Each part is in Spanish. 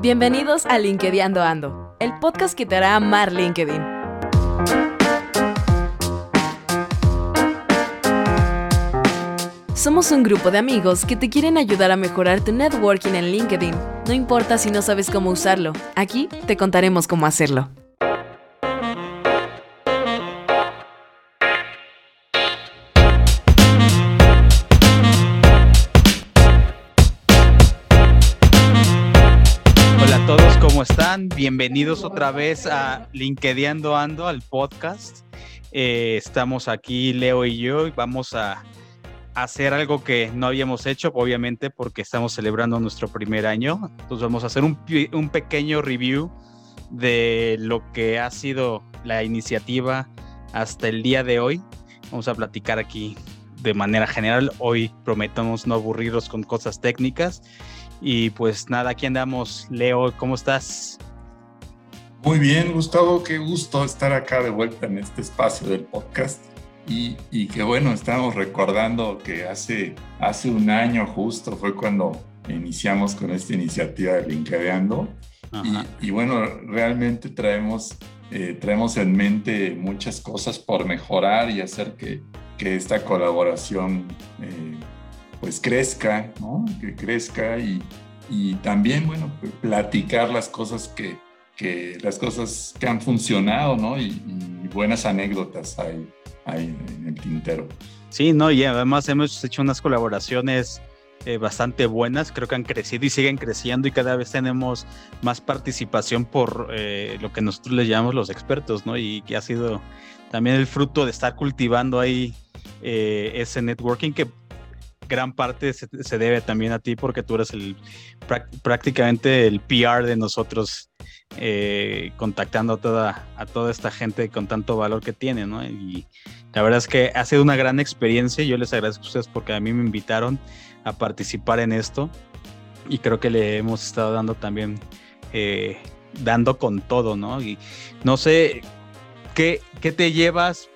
Bienvenidos a LinkedIn Ando, el podcast que te hará amar LinkedIn. Somos un grupo de amigos que te quieren ayudar a mejorar tu networking en LinkedIn. No importa si no sabes cómo usarlo, aquí te contaremos cómo hacerlo. Están? Bienvenidos otra vez a LinkedIn Ando, al podcast. Eh, estamos aquí, Leo y yo, y vamos a hacer algo que no habíamos hecho, obviamente, porque estamos celebrando nuestro primer año. Entonces vamos a hacer un, un pequeño review de lo que ha sido la iniciativa hasta el día de hoy. Vamos a platicar aquí de manera general. Hoy prometemos no aburrirlos con cosas técnicas y pues nada, aquí andamos. Leo, ¿cómo estás? Muy bien, Gustavo, qué gusto estar acá de vuelta en este espacio del podcast. Y, y que bueno, estamos recordando que hace, hace un año justo fue cuando iniciamos con esta iniciativa de Linkadeando. Y, y, bueno, realmente traemos, eh, traemos en mente muchas cosas por mejorar y hacer que, que esta colaboración eh, pues crezca, ¿no? Que crezca y, y también, bueno, platicar las cosas que, que, las cosas que han funcionado, ¿no? Y, buenas anécdotas hay, hay, en el tintero. Sí, no, y además hemos hecho unas colaboraciones eh, bastante buenas, creo que han crecido y siguen creciendo y cada vez tenemos más participación por eh, lo que nosotros le llamamos los expertos, ¿no? Y que ha sido también el fruto de estar cultivando ahí eh, ese networking que gran parte se, debe también a ti porque tú eres el prácticamente el PR de nosotros eh, contactando a toda, a toda esta gente con tanto valor que tiene, ¿no? Y la verdad es que ha sido una gran experiencia. Yo les agradezco a ustedes porque a mí me invitaron a participar en esto y creo que le hemos estado dando también, eh, dando con todo, ¿no? Y no sé, ¿qué, qué te llevas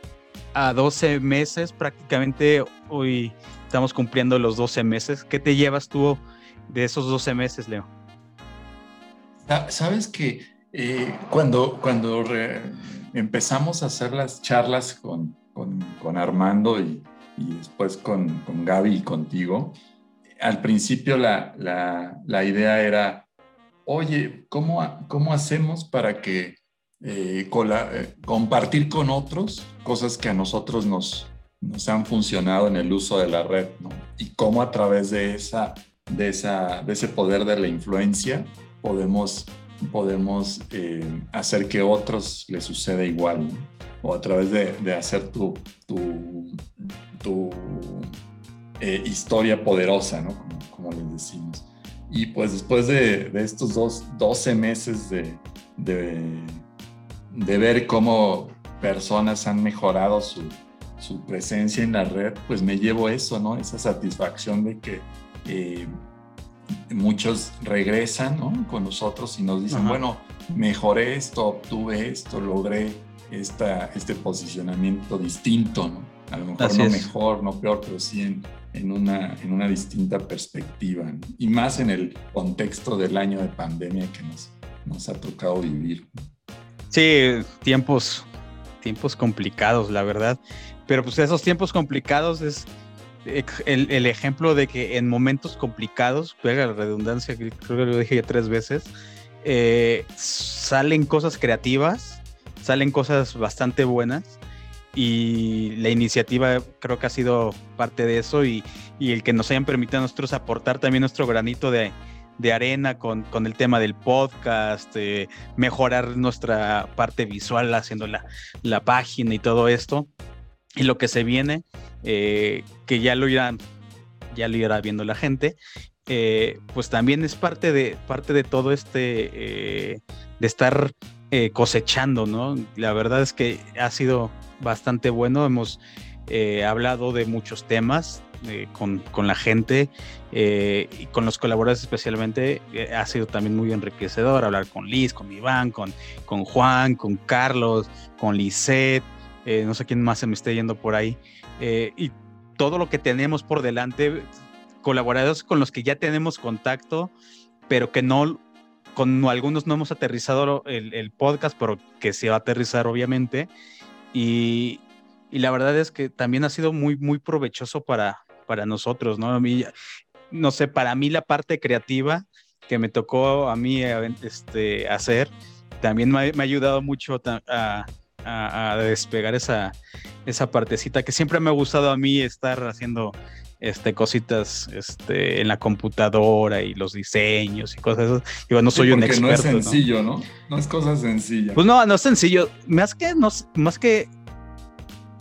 a 12 meses prácticamente hoy? Estamos cumpliendo los 12 meses. ¿Qué te llevas tú de esos 12 meses, Leo? Sabes que eh, cuando, cuando empezamos a hacer las charlas con, con, Armando y, y después con, con, Gaby y contigo, al principio la, la, la idea era, oye, ¿cómo, cómo hacemos para que eh, eh, compartir con otros cosas que a nosotros nos, nos han funcionado en el uso de la red, ¿no? Y cómo a través de, esa, de, esa, de ese poder de la influencia podemos, podemos eh, hacer que otros les suceda igual, ¿no? O a través de, de hacer tu, tu, tu eh, historia poderosa, ¿no? Como, como, les decimos. Y pues después de, de estos dos, 12 meses de, de, de ver cómo personas han mejorado su, su presencia en la red, pues me llevo eso, ¿no? Esa satisfacción de que eh, muchos regresan, ¿no? Con nosotros y nos dicen, bueno, mejoré esto, obtuve esto, logré esta, este posicionamiento distinto, ¿no? A lo mejor no mejor, no peor, pero sí en, en, una, en una distinta perspectiva. Y más en el contexto del año de pandemia que nos, nos ha tocado vivir. Sí, tiempos, tiempos complicados, la verdad. Pero pues esos tiempos complicados es el, ejemplo de que en momentos complicados, pega la redundancia, creo que lo dije ya tres veces, eh, salen cosas creativas, salen cosas bastante buenas y la iniciativa creo que ha sido parte de eso y, el que nos hayan permitido a nosotros aportar también nuestro granito de, arena con, el tema del podcast, mejorar nuestra parte visual haciendo la página y todo esto y lo que se viene, eh, que ya lo irán, ya lo irá viendo la gente, eh, pues también es parte de, parte de todo este, eh, de estar cosechando, ¿no? La verdad es que ha sido bastante bueno, hemos hablado de muchos temas con, con, la gente y con los colaboradores especialmente, ha sido también muy enriquecedor hablar con Liz, con Iván, con, con Juan, con Carlos, con Lisette, eh, no sé quién más se me esté yendo por ahí, eh, y todo lo que tenemos por delante, colaboradores con los que ya tenemos contacto, pero que no, con algunos no hemos aterrizado el, podcast, pero que se va a aterrizar obviamente. Y, y, la verdad es que también ha sido muy, muy provechoso para, para nosotros, ¿no? A mí, no sé, para mí la parte creativa que me tocó a mí este, hacer, también me ha, ayudado mucho a, a, despegar esa, esa partecita que siempre me ha gustado a mí estar haciendo este, cositas este, en la computadora y los diseños y cosas esas. Yo no soy un experto. No es sencillo, ¿no? ¿no? es cosa sencilla. Pues no, no es sencillo. Más que, no, más que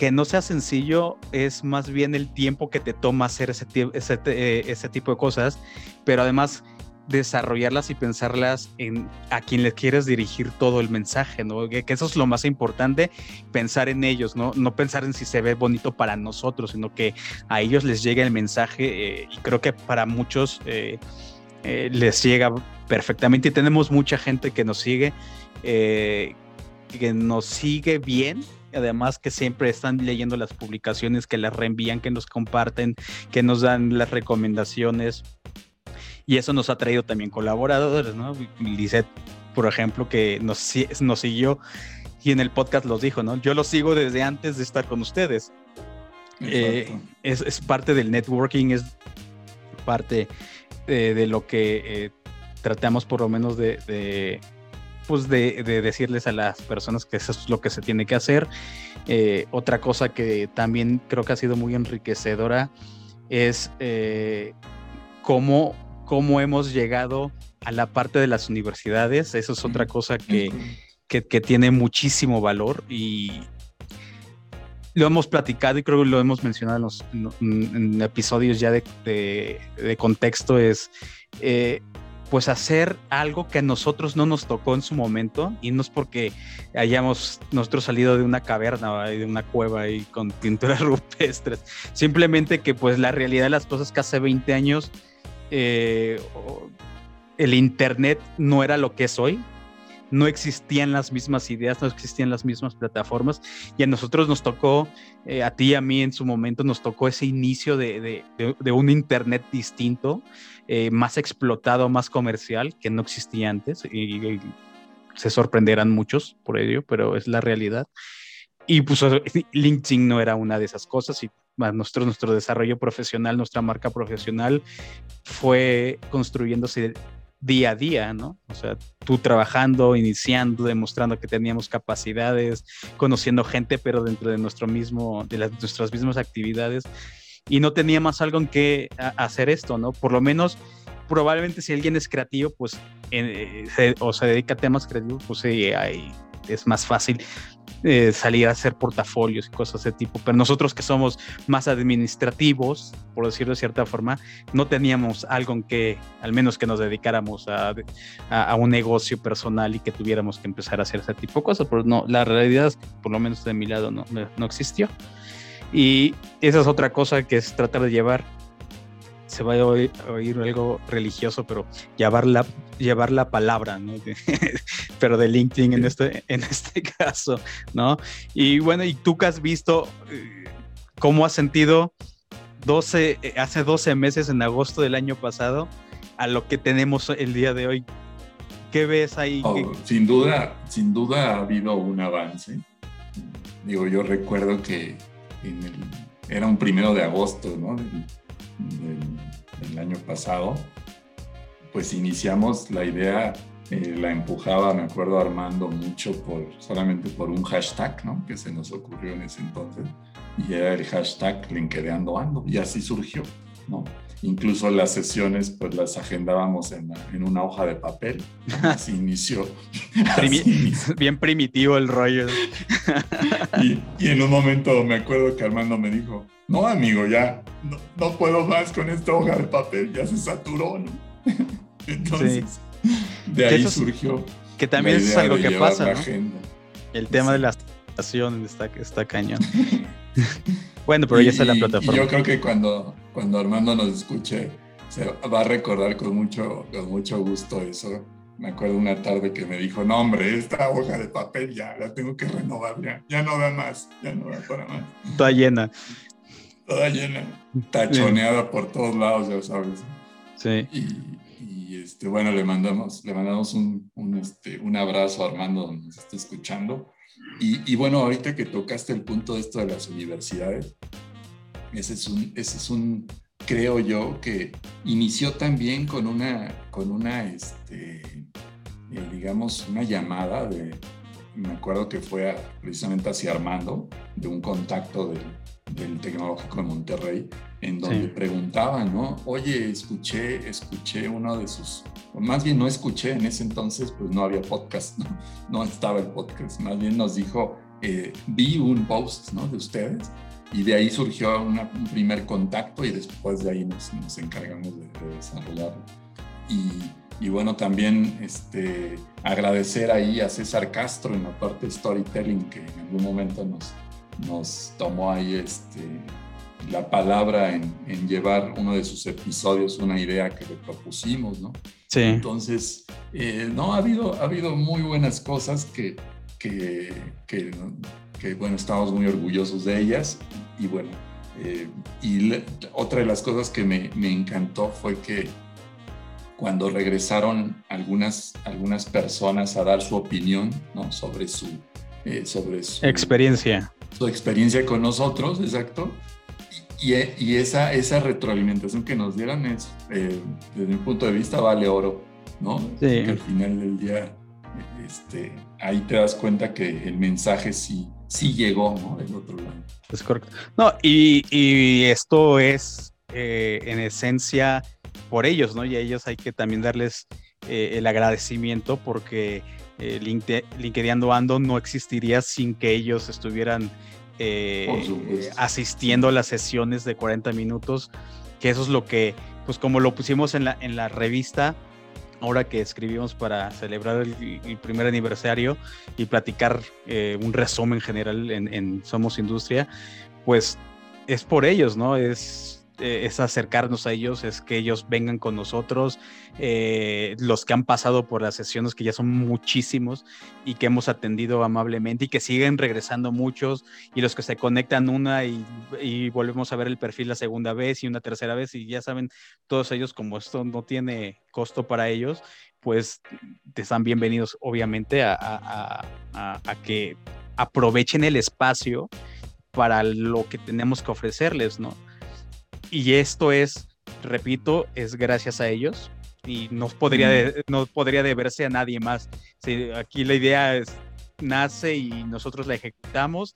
que no sea sencillo es más bien el tiempo que te toma hacer ese, ese, eh, ese tipo de cosas, pero además desarrollarlas y pensarlas en a quien le quieres dirigir todo el mensaje, ¿no? Que, eso es lo más importante, pensar en ellos, ¿no? No pensar en si se ve bonito para nosotros, sino que a ellos les llegue el mensaje eh, y creo que para muchos eh, eh, les llega perfectamente y tenemos mucha gente que nos sigue, que nos sigue bien además que siempre están leyendo las publicaciones, que las reenvían, que nos comparten, que nos dan las recomendaciones y eso nos ha traído también colaboradores, ¿no? Lisette, por ejemplo, que nos, nos siguió y en el podcast los dijo, ¿no? Yo lo sigo desde antes de estar con ustedes. Eh, es, es, parte del networking, es parte de, lo que eh, tratamos por lo menos de, de pues de, de, decirles a las personas que eso es lo que se tiene que hacer. Eh, otra cosa que también creo que ha sido muy enriquecedora es cómo cómo hemos llegado a la parte de las universidades. Eso es otra cosa que, que, tiene muchísimo valor y lo hemos platicado y creo que lo hemos mencionado en, los, en, episodios ya de, de, contexto, es eh, pues hacer algo que a nosotros no nos tocó en su momento y no es porque hayamos nosotros salido de una caverna de una cueva y con pinturas rupestres, simplemente que pues la realidad de las cosas que hace 20 años eh, el Internet no era lo que es hoy, no existían las mismas ideas, no existían las mismas plataformas. Y a nosotros nos tocó, eh, a ti y a mí en su momento nos tocó ese inicio de, un Internet distinto, eh, más explotado, más comercial, que no existía antes. Y, se sorprenderán muchos por ello, pero es la realidad. Y pues LinkedIn no era una de esas cosas y nuestro, nuestro desarrollo profesional, nuestra marca profesional fue construyéndose día a día, ¿no? O sea, tú trabajando, iniciando, demostrando que teníamos capacidades, conociendo gente, pero dentro de nuestro mismo, de las, nuestras mismas actividades, y no teníamos algo en que hacer esto, ¿no? Por lo menos, probablemente si alguien es creativo, pues, eh, o se dedica a temas creativos, pues sí, hay, es más fácil eh, salir a hacer portafolios y cosas de ese tipo, pero nosotros que somos más administrativos, por decirlo de cierta forma, no teníamos algo en que, al menos que nos dedicáramos a, a, un negocio personal y que tuviéramos que empezar a hacer ese tipo de cosas, pero no, la realidad, por lo menos de mi lado, no, no existió. Y esa es otra cosa que es tratar de llevar se va a oír, algo religioso, pero llevar la, llevar la palabra, ¿no? pero de LinkedIn en este, en este caso, ¿no? Y bueno, ¿y tú que has visto eh, cómo has sentido 12, eh, hace 12 meses, en agosto del año pasado, a lo que tenemos el día de hoy? ¿Qué ves ahí? Oh, sin duda, sin duda ha habido un avance. Digo, yo recuerdo que era un primero de agosto, ¿no? del, año pasado, pues iniciamos la idea, eh, la empujaba, me acuerdo, Armando mucho por, solamente por un hashtag, ¿no? Que se nos ocurrió en ese entonces, y era el hashtag LinkedInando Ando, y así surgió, ¿no? Incluso las sesiones, pues las agendábamos en, en una hoja de papel. Así inició. Bien primitivo el rollo. y, y, en un momento me acuerdo que Armando me dijo, no amigo, ya no, puedo más con esta hoja de papel, ya se saturó, ¿no? Entonces, de ahí surgió. Que también es algo que pasa. El tema de la estación está, está cañón. bueno, pero ya está la plataforma. yo creo que cuando, cuando Armando nos escuche, se va a recordar con mucho, con mucho gusto eso. Me acuerdo una tarde que me dijo, no hombre, esta hoja de papel ya la tengo que renovar, ya, ya no da más, ya no da para más. Está llena toda llena, tachoneada por todos lados, ya sabes. Sí. Y, y este, bueno, le mandamos, le mandamos un, este, un abrazo a Armando, donde nos está escuchando. Y, y, bueno, ahorita que tocaste el punto de esto de las universidades, ese es un, ese es un creo yo, que inició también con una, con una este, eh, digamos, una llamada de, me acuerdo que fue precisamente hacia Armando, de un contacto del, del Tecnológico de Monterrey, en donde preguntaban, ¿no? Oye, escuché, escuché uno de sus, más bien no escuché, en ese entonces pues no había podcast, no, no estaba el podcast, más bien nos dijo, eh, vi un post, ¿no? De ustedes y de ahí surgió un primer contacto y después de ahí nos, nos encargamos de, de desarrollarlo. Y, y, bueno, también este, agradecer ahí a César Castro en la parte de storytelling que en algún momento nos, nos tomó ahí este, la palabra en, en, llevar uno de sus episodios, una idea que le propusimos, ¿no? Sí. Entonces, eh, no, ha habido, ha habido muy buenas cosas que, que, que que bueno, estamos muy orgullosos de ellas. Y bueno, eh, y otra de las cosas que me, me, encantó fue que cuando regresaron algunas, algunas personas a dar su opinión ¿no? sobre, su, eh, sobre su experiencia. Su experiencia con nosotros, exacto. Y, y esa, esa retroalimentación que nos dieron es, eh, desde mi punto de vista, vale oro, ¿no? Sí. Que al final del día, este, ahí te das cuenta que el mensaje sí, sí llegó, ¿no? Del otro lado. Es correcto. No, y, y esto es eh, en esencia por ellos, ¿no? Y a ellos hay que también darles eh, el agradecimiento porque eh, LinkedIn Ando no existiría sin que ellos estuvieran eh, asistiendo a las sesiones de 40 minutos, que eso es lo que, pues como lo pusimos en la, en la revista, ahora que escribimos para celebrar el, el primer aniversario y platicar eh, un resumen general en, en, Somos Industria, pues es por ellos, ¿no? Es, eh, es acercarnos a ellos, es que ellos vengan con nosotros, eh, los que han pasado por las sesiones, que ya son muchísimos y que hemos atendido amablemente y que siguen regresando muchos, y los que se conectan una y, volvemos a ver el perfil la segunda vez y una tercera vez, y ya saben, todos ellos, como esto no tiene costo para ellos, pues te están bienvenidos, obviamente, a, a que aprovechen el espacio para lo que tenemos que ofrecerles, ¿no? Y esto es, repito, es gracias a ellos y no podría, de, no podría deberse a nadie más. Sí, aquí la idea es, nace y nosotros la ejecutamos,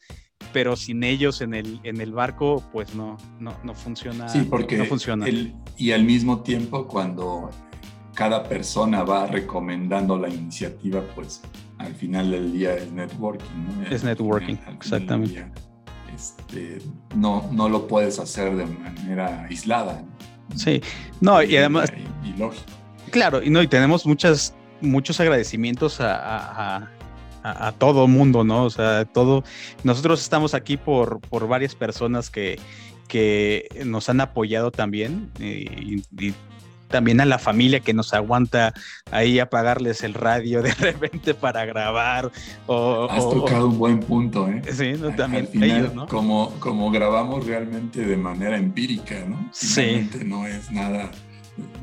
pero sin ellos en el, en el barco, pues no, no, no funciona. Sí, porque no funciona. El, y al mismo tiempo, cuando cada persona va recomendando la iniciativa, pues al final del día es networking. ¿no? Es networking, exactamente este, no, no lo puedes hacer de manera aislada. Sí, no, y, y además... Y, y, lógico. Claro, y no, y tenemos muchas, muchos agradecimientos a, a, a, a todo mundo, ¿no? O sea, todo... Nosotros estamos aquí por, por varias personas que, que nos han apoyado también y, y también a la familia que nos aguanta ahí apagarles el radio de repente para grabar. O, Has tocado o, un buen punto, ¿eh? Sí, no, también Al final, ellos, ¿no? Como, como grabamos realmente de manera empírica, ¿no? Finalmente sí. no es nada,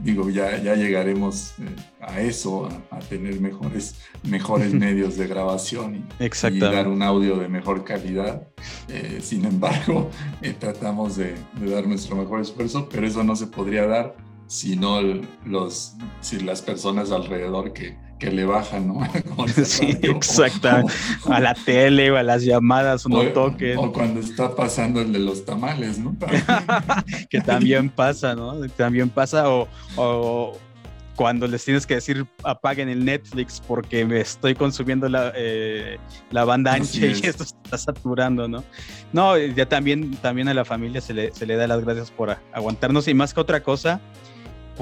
digo, ya, ya llegaremos eh, a eso, a, a, tener mejores, mejores medios de grabación y, y, dar un audio de mejor calidad. Eh, sin embargo, eh, tratamos de, de dar nuestro mejor esfuerzo, pero eso no se podría dar sino los, si las personas alrededor que, que le bajan, ¿no? sí, exactamente. a la tele o a las llamadas, no o, toquen. O cuando está pasando el de los tamales, ¿no? que también pasa, ¿no? También pasa, o, o, cuando les tienes que decir apaguen el Netflix porque me estoy consumiendo la, eh, la banda ancha y esto está saturando, ¿no? No, ya también, también a la familia se le, se le da las gracias por aguantarnos y más que otra cosa,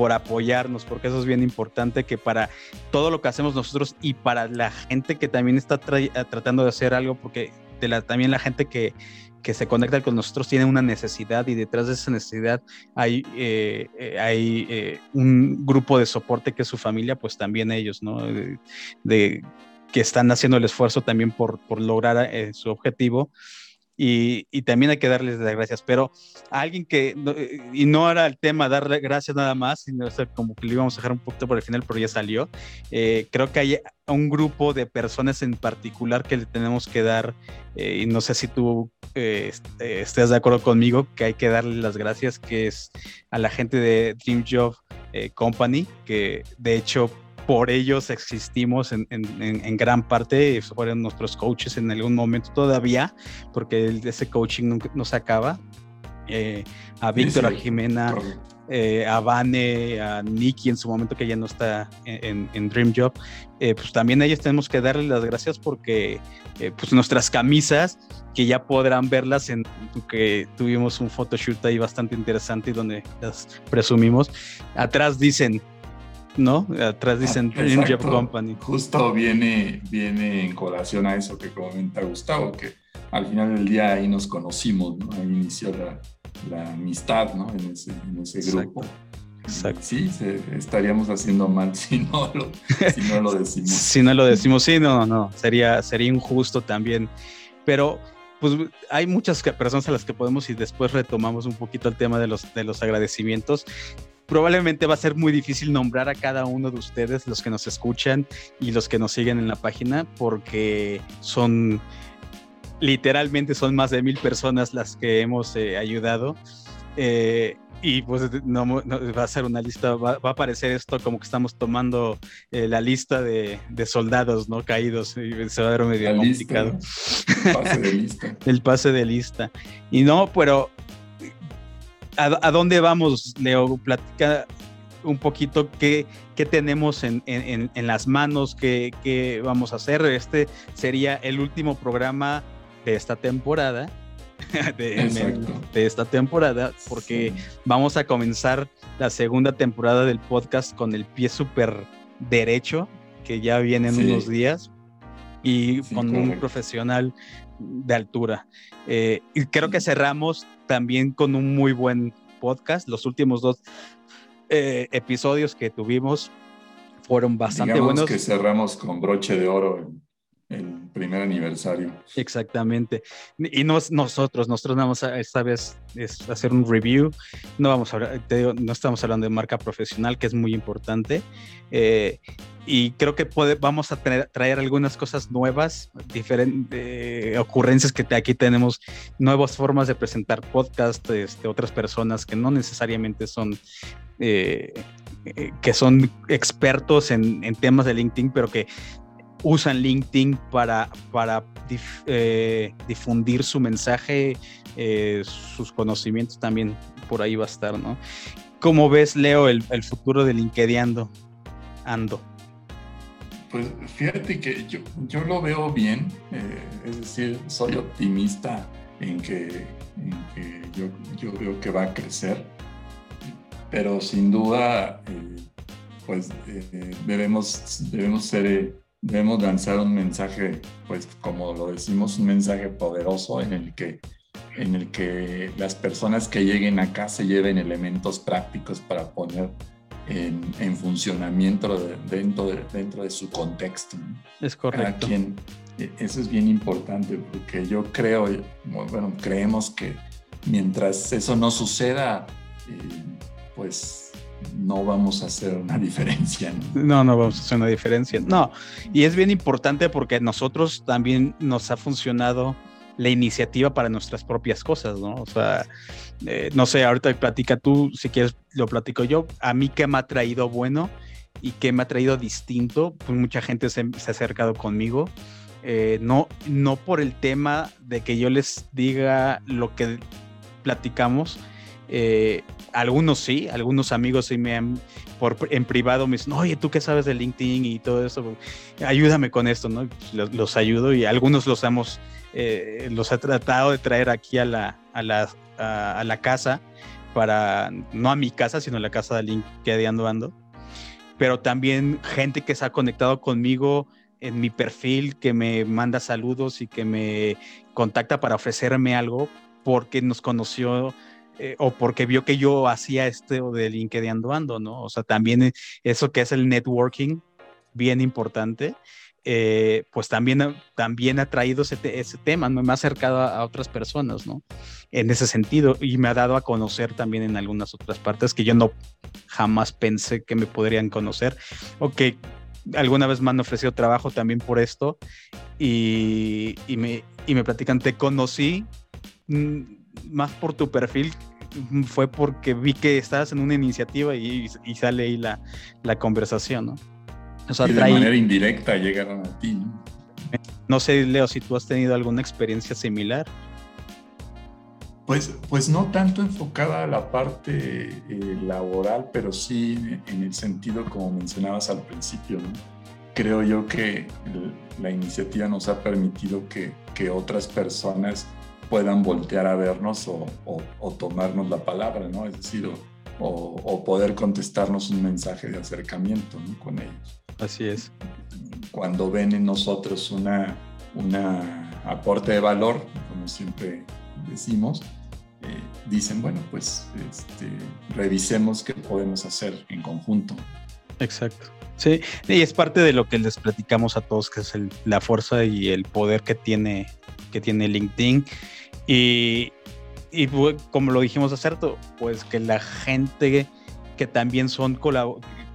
por apoyarnos, porque eso es bien importante que para todo lo que hacemos nosotros y para la gente que también está tra tratando de hacer algo, porque también la gente que, que se conecta con nosotros tiene una necesidad y detrás de esa necesidad hay, eh, hay eh, un grupo de soporte que es su familia, pues también ellos, ¿no? De, de que están haciendo el esfuerzo también por, por lograr eh, su objetivo y, y, también hay que darles las gracias, pero a alguien que, y no era el tema darle gracias nada más, sino como que lo íbamos a dejar un poquito por el final, pero ya salió, eh, creo que hay un grupo de personas en particular que le tenemos que dar, eh, y no sé si tú eh, estés de acuerdo conmigo, que hay que darle las gracias, que es a la gente de Dream Job Company, que de hecho por ellos existimos en, gran parte, fueron nuestros coaches en algún momento todavía, porque ese coaching no, se acaba. Eh, a Víctor, a Jimena, eh, a Vane, a Nicky en su momento que ya no está en, Dream Job, eh, pues también a ellos tenemos que darles las gracias porque pues nuestras camisas, que ya podrán verlas en que tuvimos un photoshoot ahí bastante interesante donde las presumimos, atrás dicen ¿no? Atrás ah, dicen Dream Job Company. Justo viene, viene en colación a eso que comenta Gustavo, que al final del día ahí nos conocimos, ¿no? Ahí inició la, amistad, ¿no? En ese, grupo. Exacto. Sí, estaríamos haciendo mal si no lo, si no lo decimos. si no lo decimos, sí, no, no, sería, sería injusto también. Pero pues hay muchas personas a las que podemos y después retomamos un poquito el tema de los, de los agradecimientos probablemente va a ser muy difícil nombrar a cada uno de ustedes, los que nos escuchan y los que nos siguen en la página, porque son literalmente son más de mil personas las que hemos eh, ayudado. Eh, y pues no, va a ser una lista, va, a aparecer esto como que estamos tomando eh, la lista de, soldados no caídos y se va a ver medio complicado. el pase de lista. el pase de lista. Y no, pero ¿a, dónde vamos, Leo? Platica un poquito qué, qué tenemos en, las manos, qué, vamos a hacer. Este sería el último programa de esta temporada. De, esta temporada, porque vamos a comenzar la segunda temporada del podcast con el pie súper derecho, que ya viene en unos días, y con un profesional de altura. Eh, y creo que cerramos también con un muy buen podcast. Los últimos dos eh, episodios que tuvimos fueron bastante Digamos buenos. que cerramos con broche de oro el primer aniversario. Exactamente. Y no nosotros, nosotros vamos a esta vez es hacer un review. No vamos a no estamos hablando de marca profesional, que es muy importante. Eh, y creo que vamos a traer, algunas cosas nuevas, diferentes ocurrencias que aquí tenemos, nuevas formas de presentar podcast este, otras personas que no necesariamente son eh, eh, que son expertos en, temas de LinkedIn, pero que usan LinkedIn para, eh, difundir su mensaje, sus conocimientos también por ahí va a estar, ¿no? ¿Cómo ves, Leo, el, futuro de LinkedIn Ando? Pues fíjate que yo, yo lo veo bien, eh, es decir, soy optimista en que, yo, yo, creo que va a crecer, pero sin duda, pues debemos, debemos ser debemos lanzar un mensaje, pues como lo decimos, un mensaje poderoso en el que, en el que las personas que lleguen acá se lleven elementos prácticos para poner en, funcionamiento dentro, de, dentro de su contexto. Es correcto. Quien, e, eso es bien importante porque yo creo, bueno, creemos que mientras eso no suceda, eh, pues no vamos a hacer una diferencia. ¿no? no, vamos a hacer una diferencia. No, y es bien importante porque nosotros también nos ha funcionado la iniciativa para nuestras propias cosas, ¿no? O sea, eh, no sé, ahorita platica tú, si quieres lo platico yo. A mí qué me ha traído bueno y qué me ha traído distinto, pues mucha gente se, ha acercado conmigo. Eh, no, no por el tema de que yo les diga lo que platicamos, eh, algunos sí, algunos amigos sí me han, por, en privado me dicen, oye, ¿tú qué sabes de LinkedIn y todo eso? Ayúdame con esto, ¿no? Los, ayudo y algunos los hemos, los he tratado de traer aquí a la, a la, a, la casa para, no a mi casa, sino a la casa de LinkedIn ando ando. Pero también gente que se ha conectado conmigo en mi perfil, que me manda saludos y que me contacta para ofrecerme algo porque nos conoció eh, o porque vio que yo hacía esto de LinkedIn ando, ¿no? O sea, también eso que es el networking, bien importante, eh, pues también, también ha traído ese, tema, me ha acercado a, otras personas, ¿no? En ese sentido, y me ha dado a conocer también en algunas otras partes que yo no jamás pensé que me podrían conocer, o que alguna vez me han ofrecido trabajo también por esto, y, me, y me platican, te conocí mm, más por tu perfil fue porque vi que estabas en una iniciativa y, y sale ahí la, la conversación, ¿no? Y de manera indirecta llegaron a ti. ¿no? no sé, Leo, si tú has tenido alguna experiencia similar. Pues, pues no tanto enfocada a la parte eh, laboral, pero sí en el sentido como mencionabas al principio. ¿no? Creo yo que la iniciativa nos ha permitido que, que otras personas puedan voltear a vernos o, o, tomarnos la palabra, ¿no? Es decir, o, o, poder contestarnos un mensaje de acercamiento ¿no? con ellos. Así es. Cuando ven en nosotros una, una aporte de valor, como siempre decimos, eh, dicen, bueno, pues este, revisemos qué podemos hacer en conjunto. Exacto. Sí, y es parte de lo que les platicamos a todos, que es la fuerza y el poder que tiene, que tiene LinkedIn. Y, y como lo dijimos hace rato, pues que la gente que también son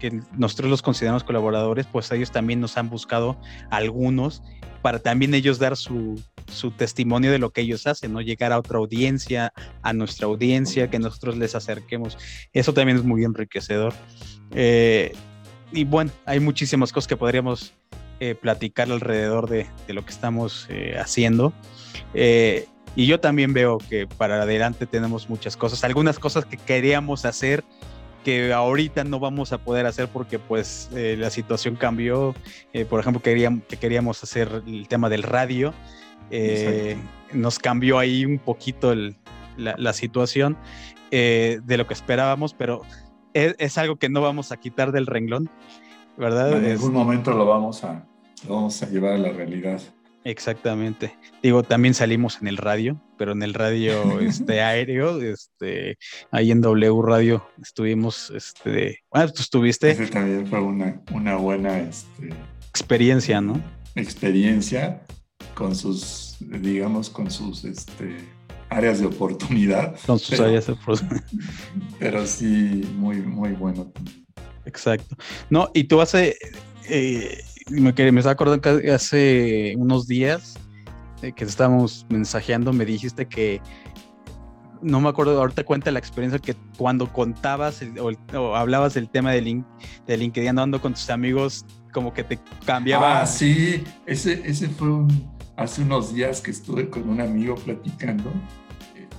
que nosotros los consideramos colaboradores, pues ellos también nos han buscado algunos para también ellos dar su, su testimonio de lo que ellos hacen, ¿no? Llegar a otra audiencia, a nuestra audiencia, que nosotros les acerquemos. Eso también es muy enriquecedor. Eh, y bueno, hay muchísimas cosas que podríamos eh, platicar alrededor de, de, lo que estamos eh, haciendo. y yo también veo que para adelante tenemos muchas cosas, algunas cosas que queríamos hacer que ahorita no vamos a poder hacer porque pues eh, la situación cambió. Eh, por ejemplo, queríamos, que queríamos hacer el tema del radio. Eh, nos cambió ahí un poquito la, situación de lo que esperábamos, pero es, algo que no vamos a quitar del renglón, ¿verdad? En algún momento lo vamos a, lo vamos a llevar a la realidad. Exactamente. Digo, también salimos en el radio, pero en el radio este, aéreo, este, ahí en W Radio estuvimos, este, bueno, tú estuviste. Ese también fue una, una buena este, experiencia, ¿no? Experiencia con sus, digamos, con sus este, áreas de oportunidad. Con sus áreas de oportunidad. Pero sí, muy, muy bueno. Exacto. No, y tú hace... Eh, me, me estaba acordando que hace unos días eh, que estábamos mensajeando, me dijiste que no me acuerdo, ahorita cuenta la experiencia que cuando contabas o, hablabas del tema de, link, de LinkedIn andando con tus amigos, como que te cambiaba. Ah, sí, ese, ese fue un, hace unos días que estuve con un amigo platicando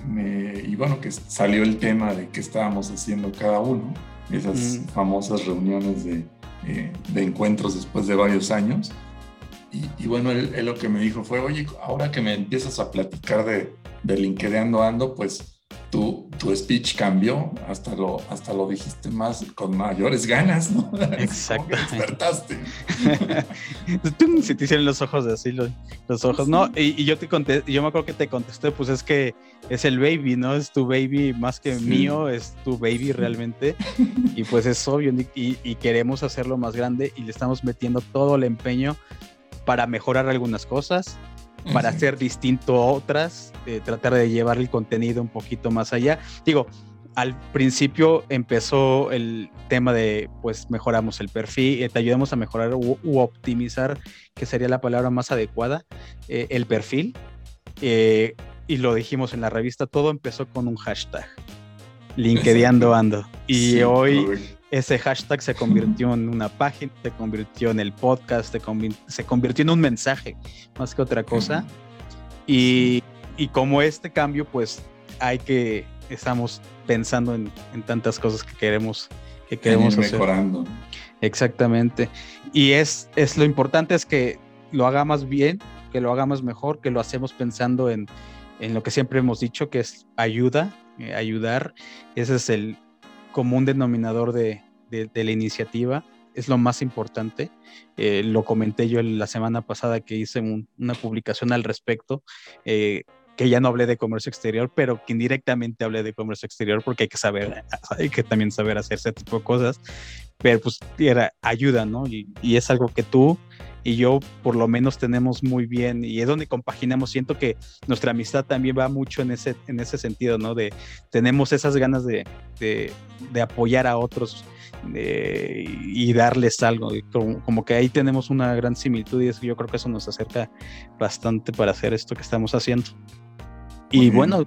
me, y bueno, que salió el tema de qué estábamos haciendo cada uno, esas famosas reuniones de, eh, de encuentros después de varios años. Y, bueno, él, lo que me dijo fue, oye, ahora que me empiezas a platicar de, de LinkedIn Ando, pues tu, tu speech cambió, hasta lo, hasta lo dijiste más con mayores ganas, ¿no? Exacto. despertaste. Se te hicieron los ojos así, los, los ojos, ¿no? Y, yo te conté, yo me acuerdo que te contesté, pues es que es el baby, ¿no? Es tu baby más que mío, es tu baby realmente. y pues es obvio, y, y queremos hacerlo más grande y le estamos metiendo todo el empeño para mejorar algunas cosas para hacer distinto a otras, eh, tratar de llevar el contenido un poquito más allá. Digo, al principio empezó el tema de, pues mejoramos el perfil, eh, te ayudamos a mejorar u, optimizar, que sería la palabra más adecuada, eh, el perfil. y lo dijimos en la revista, todo empezó con un hashtag, LinkedIn ando. Y hoy ese hashtag se convirtió en una página, se convirtió en el podcast, se, convirtió en un mensaje, más que otra cosa. Y, como este cambio, pues hay que, estamos pensando en, tantas cosas que queremos, que queremos hacer. Mejorando. Exactamente. Y es, es lo importante es que lo hagamos bien, que lo hagamos mejor, que lo hacemos pensando en, en lo que siempre hemos dicho, que es ayuda, eh, ayudar. Ese es el, común denominador de, la iniciativa, es lo más importante. Eh, lo comenté yo la semana pasada que hice una publicación al respecto. Eh, que ya no hablé de comercio exterior, pero que indirectamente hablé de comercio exterior porque hay que saber, hay que también saber hacer ese tipo de cosas, pero pues era ayuda, ¿no? Y es algo que tú y yo por lo menos tenemos muy bien y es donde compaginamos. Siento que nuestra amistad también va mucho en ese, en ese sentido, ¿no? De tenemos esas ganas de, de, de apoyar a otros y darles algo. Como, como, que ahí tenemos una gran similitud y yo creo que eso nos acerca bastante para hacer esto que estamos haciendo. y bueno,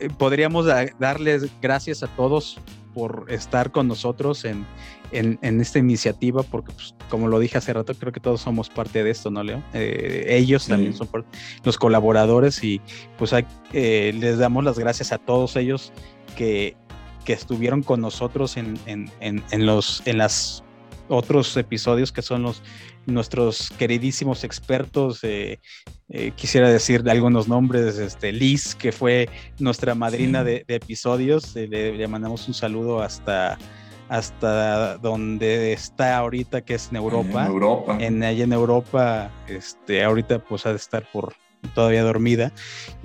eh, podríamos darles gracias a todos por estar con nosotros en, en, esta iniciativa, porque pues, como lo dije hace rato, creo que todos somos parte de esto, ¿no, Leo? Eh, ellos también son los colaboradores y pues eh, les damos las gracias a todos ellos que, que estuvieron con nosotros en, en, en, los en las otros episodios que son los nuestros queridísimos expertos eh, quisiera decir algunos nombres este Liz que fue nuestra madrina de, episodios le, le, mandamos un saludo hasta hasta donde está ahorita, que es en Europa. En Europa. En, allá en Europa, este, ahorita pues ha de estar por todavía dormida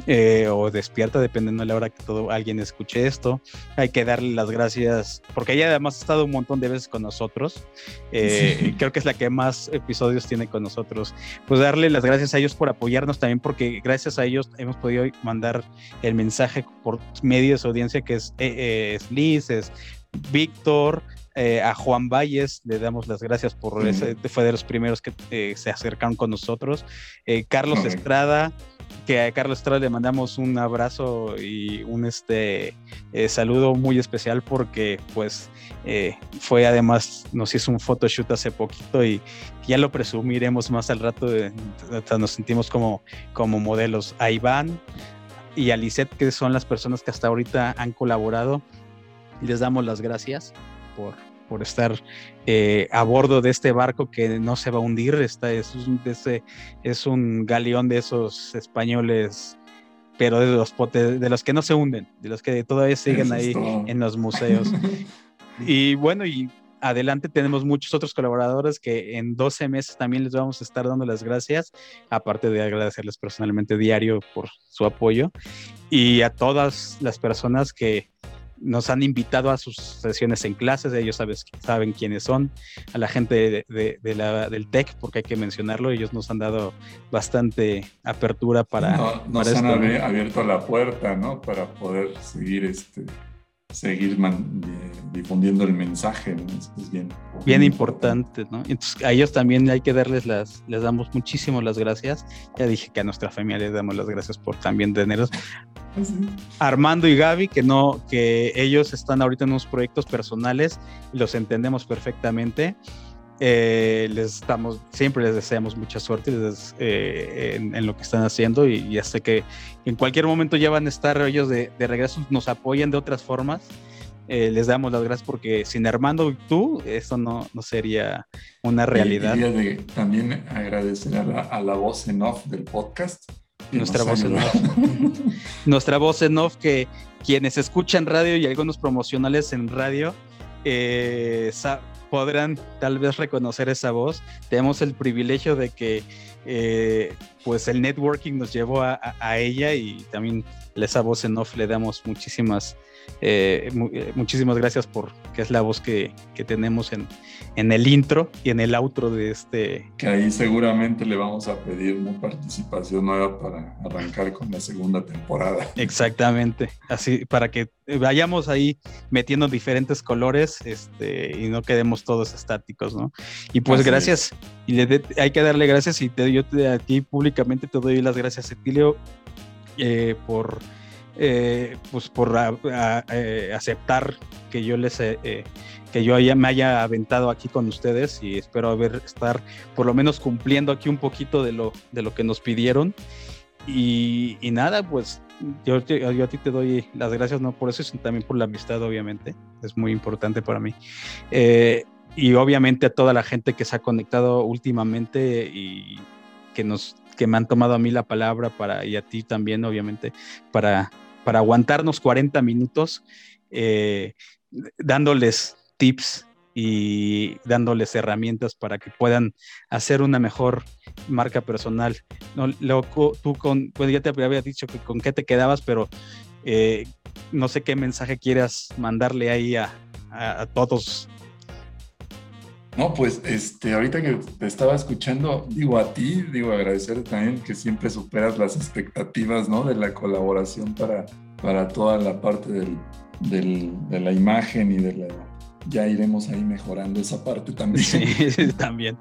eh, o despierta, dependiendo de la hora que todo alguien escuche esto. Hay que darle las gracias, porque ella además ha estado un montón de veces con nosotros. Eh, creo que es la que más episodios tiene con nosotros. Pues darle las gracias a ellos por apoyarnos también, porque gracias a ellos hemos podido mandar el mensaje por medio de su audiencia, que es, eh, es Liz, es Víctor, eh, a Juan Valles, le damos las gracias por ese, fue de los primeros que eh, se acercaron con nosotros. Eh, Carlos Estrada, que a Carlos Estrada le mandamos un abrazo y un este saludo muy especial porque pues fue además, nos hizo un photoshoot hace poquito y ya lo presumiremos más al rato, nos sentimos como, como modelos. A Iván y a Lisette, que son las personas que hasta ahorita han colaborado les damos las gracias por, por estar eh, a bordo de este barco que no se va a hundir. Está, es, un, es un galeón de esos españoles, pero de los, de los que no se hunden, de los que todavía siguen ahí en los museos. y bueno, y adelante tenemos muchos otros colaboradores que en 12 meses también les vamos a estar dando las gracias, aparte de agradecerles personalmente diario por su apoyo y a todas las personas que nos han invitado a sus sesiones en clases, ellos sabes, saben quiénes son, a la gente de, la, del TEC, porque hay que mencionarlo, ellos nos han dado bastante apertura para... nos han abierto la puerta, ¿no? Para poder seguir este, seguir difundiendo el mensaje, ¿no? es bien, bien importante. Entonces a ellos también hay que darles las, les damos muchísimo las gracias. Ya dije que a nuestra familia les damos las gracias por también tenerlos. Armando y Gaby, que no, que ellos están ahorita en unos proyectos personales los entendemos perfectamente. Eh, les estamos, siempre les deseamos mucha suerte eh, en, lo que están haciendo y ya sé que en cualquier momento ya van a estar ellos de, regreso, nos apoyan de otras formas. Eh, les damos las gracias porque sin Armando y tú, eso no, no sería una realidad. de también agradecer a la, a la voz en off del podcast nuestra voz en off. Nuestra voz en off que quienes escuchan radio y algunos promocionales en radio eh, podrán tal vez reconocer esa voz. Tenemos el privilegio de que eh, pues el networking nos llevó a, ella y también esa voz en off le damos muchísimas eh, eh, muchísimas gracias por que es la voz que, que, tenemos en, en el intro y en el outro de este. Que ahí seguramente le vamos a pedir una participación nueva para arrancar con la segunda temporada. Exactamente, así para que vayamos ahí metiendo diferentes colores este, y no quedemos todos estáticos, ¿no? Y pues gracias, y le hay que darle gracias y te, yo te, a ti públicamente te doy las gracias, Etilio, eh, por eh, pues por eh, aceptar que yo les eh, que yo me haya aventado aquí con ustedes y espero haber estar por lo menos cumpliendo aquí un poquito de lo de lo que nos pidieron. Y, nada pues yo, yo, a ti te doy las gracias no por eso sino también por la amistad obviamente. Es muy importante para mí. Y obviamente a toda la gente que se ha conectado últimamente y que nos que me han tomado a mí la palabra para y a ti también obviamente para para aguantarnos 40 minutos eh, dándoles tips y dándoles herramientas para que puedan hacer una mejor marca personal. No, luego tú con, pues ya te había dicho que con qué te quedabas, pero eh, no sé qué mensaje quieras mandarle ahí a, a, todos. No, pues este, ahorita que te estaba escuchando, digo a ti, digo agradecer también que siempre superas las expectativas, ¿no? De la colaboración para, para toda la parte del, del, de la imagen y de la... Ya iremos ahí mejorando esa parte también. Sí, también.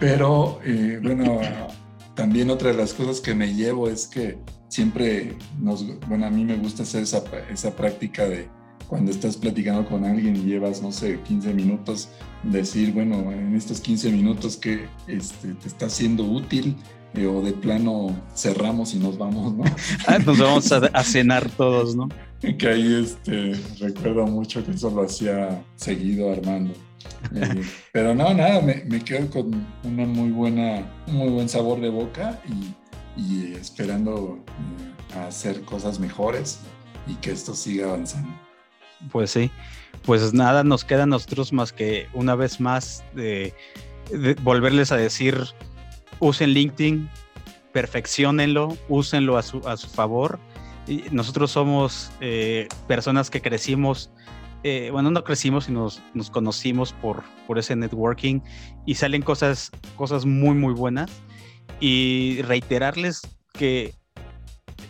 Pero eh, bueno, también otra de las cosas que me llevo es que siempre nos, bueno, a mí me gusta hacer esa, esa práctica de cuando estás platicando con alguien y llevas, no sé, 15 minutos, decir, bueno, en estos 15 minutos que este, te está siendo útil eh, o de plano cerramos y nos vamos, ¿no? Ah, nos vamos a, cenar todos, ¿no? que ahí este, recuerdo mucho que eso lo hacía seguido Armando. Eh, pero no, nada, me, me, quedo con una muy buena, un muy buen sabor de boca y, y esperando eh, hacer cosas mejores y que esto siga avanzando. Pues sí, pues nada, nos queda a nosotros más que una vez más de, volverles a decir, usen LinkedIn, perfeccionenlo, úsenlo a su, a su favor. Y nosotros somos eh, personas que crecimos eh, bueno, no crecimos y nos, nos conocimos por, por ese networking y salen cosas, cosas muy, muy buenas. Y reiterarles que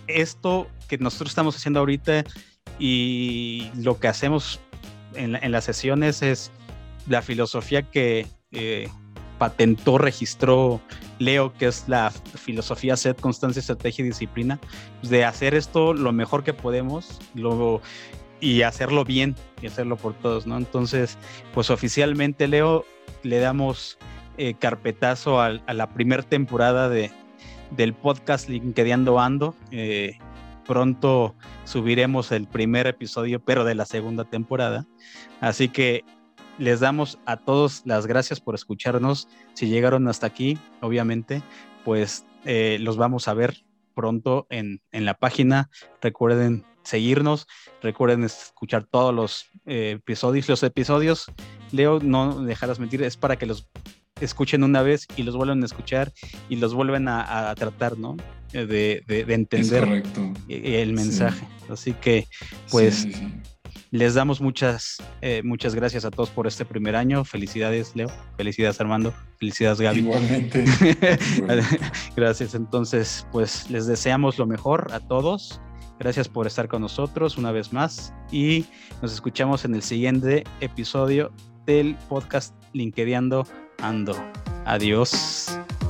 esto que nosotros estamos haciendo ahorita y lo que hacemos en, en las sesiones es la filosofía que eh, patentó, registró Leo, que es la filosofía SET, constancia, estrategia y disciplina, pues, de hacer esto lo mejor que podemos, lo, y hacerlo bien y hacerlo por todos, ¿no? Entonces, pues oficialmente, Leo, le damos eh, carpetazo a, la primera temporada de, del podcast LinkedIn Ando. Eh, pronto subiremos el primer episodio, pero de la segunda temporada. Así que les damos a todos las gracias por escucharnos. Si llegaron hasta aquí, obviamente, pues eh, los vamos a ver pronto en, en la página. Recuerden seguirnos. Recuerden escuchar todos los eh, episodios. Los episodios, Leo, no dejarás mentir, es para que los escuchen una vez y los vuelvan a escuchar y los vuelven a, tratar, ¿no? Eh, de, de, entender el mensaje. Así que, pues, les damos muchas, eh, muchas gracias a todos por este primer año. Felicidades, Leo. Felicidades, Armando. Felicidades, Gaby. Igualmente. gracias. Entonces, pues, les deseamos lo mejor a todos Gracias por estar con nosotros una vez más y nos escuchamos en el siguiente episodio del podcast LinkedIn Ando. Adiós.